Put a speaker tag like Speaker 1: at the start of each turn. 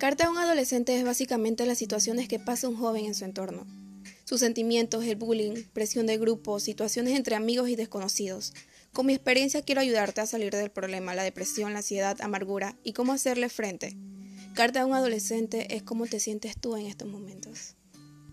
Speaker 1: Carta a un adolescente es básicamente las situaciones que pasa un joven en su entorno. Sus sentimientos, el bullying, presión de grupo, situaciones entre amigos y desconocidos. Con mi experiencia quiero ayudarte a salir del problema, la depresión, la ansiedad, amargura y cómo hacerle frente. Carta a un adolescente es cómo te sientes tú en estos momentos.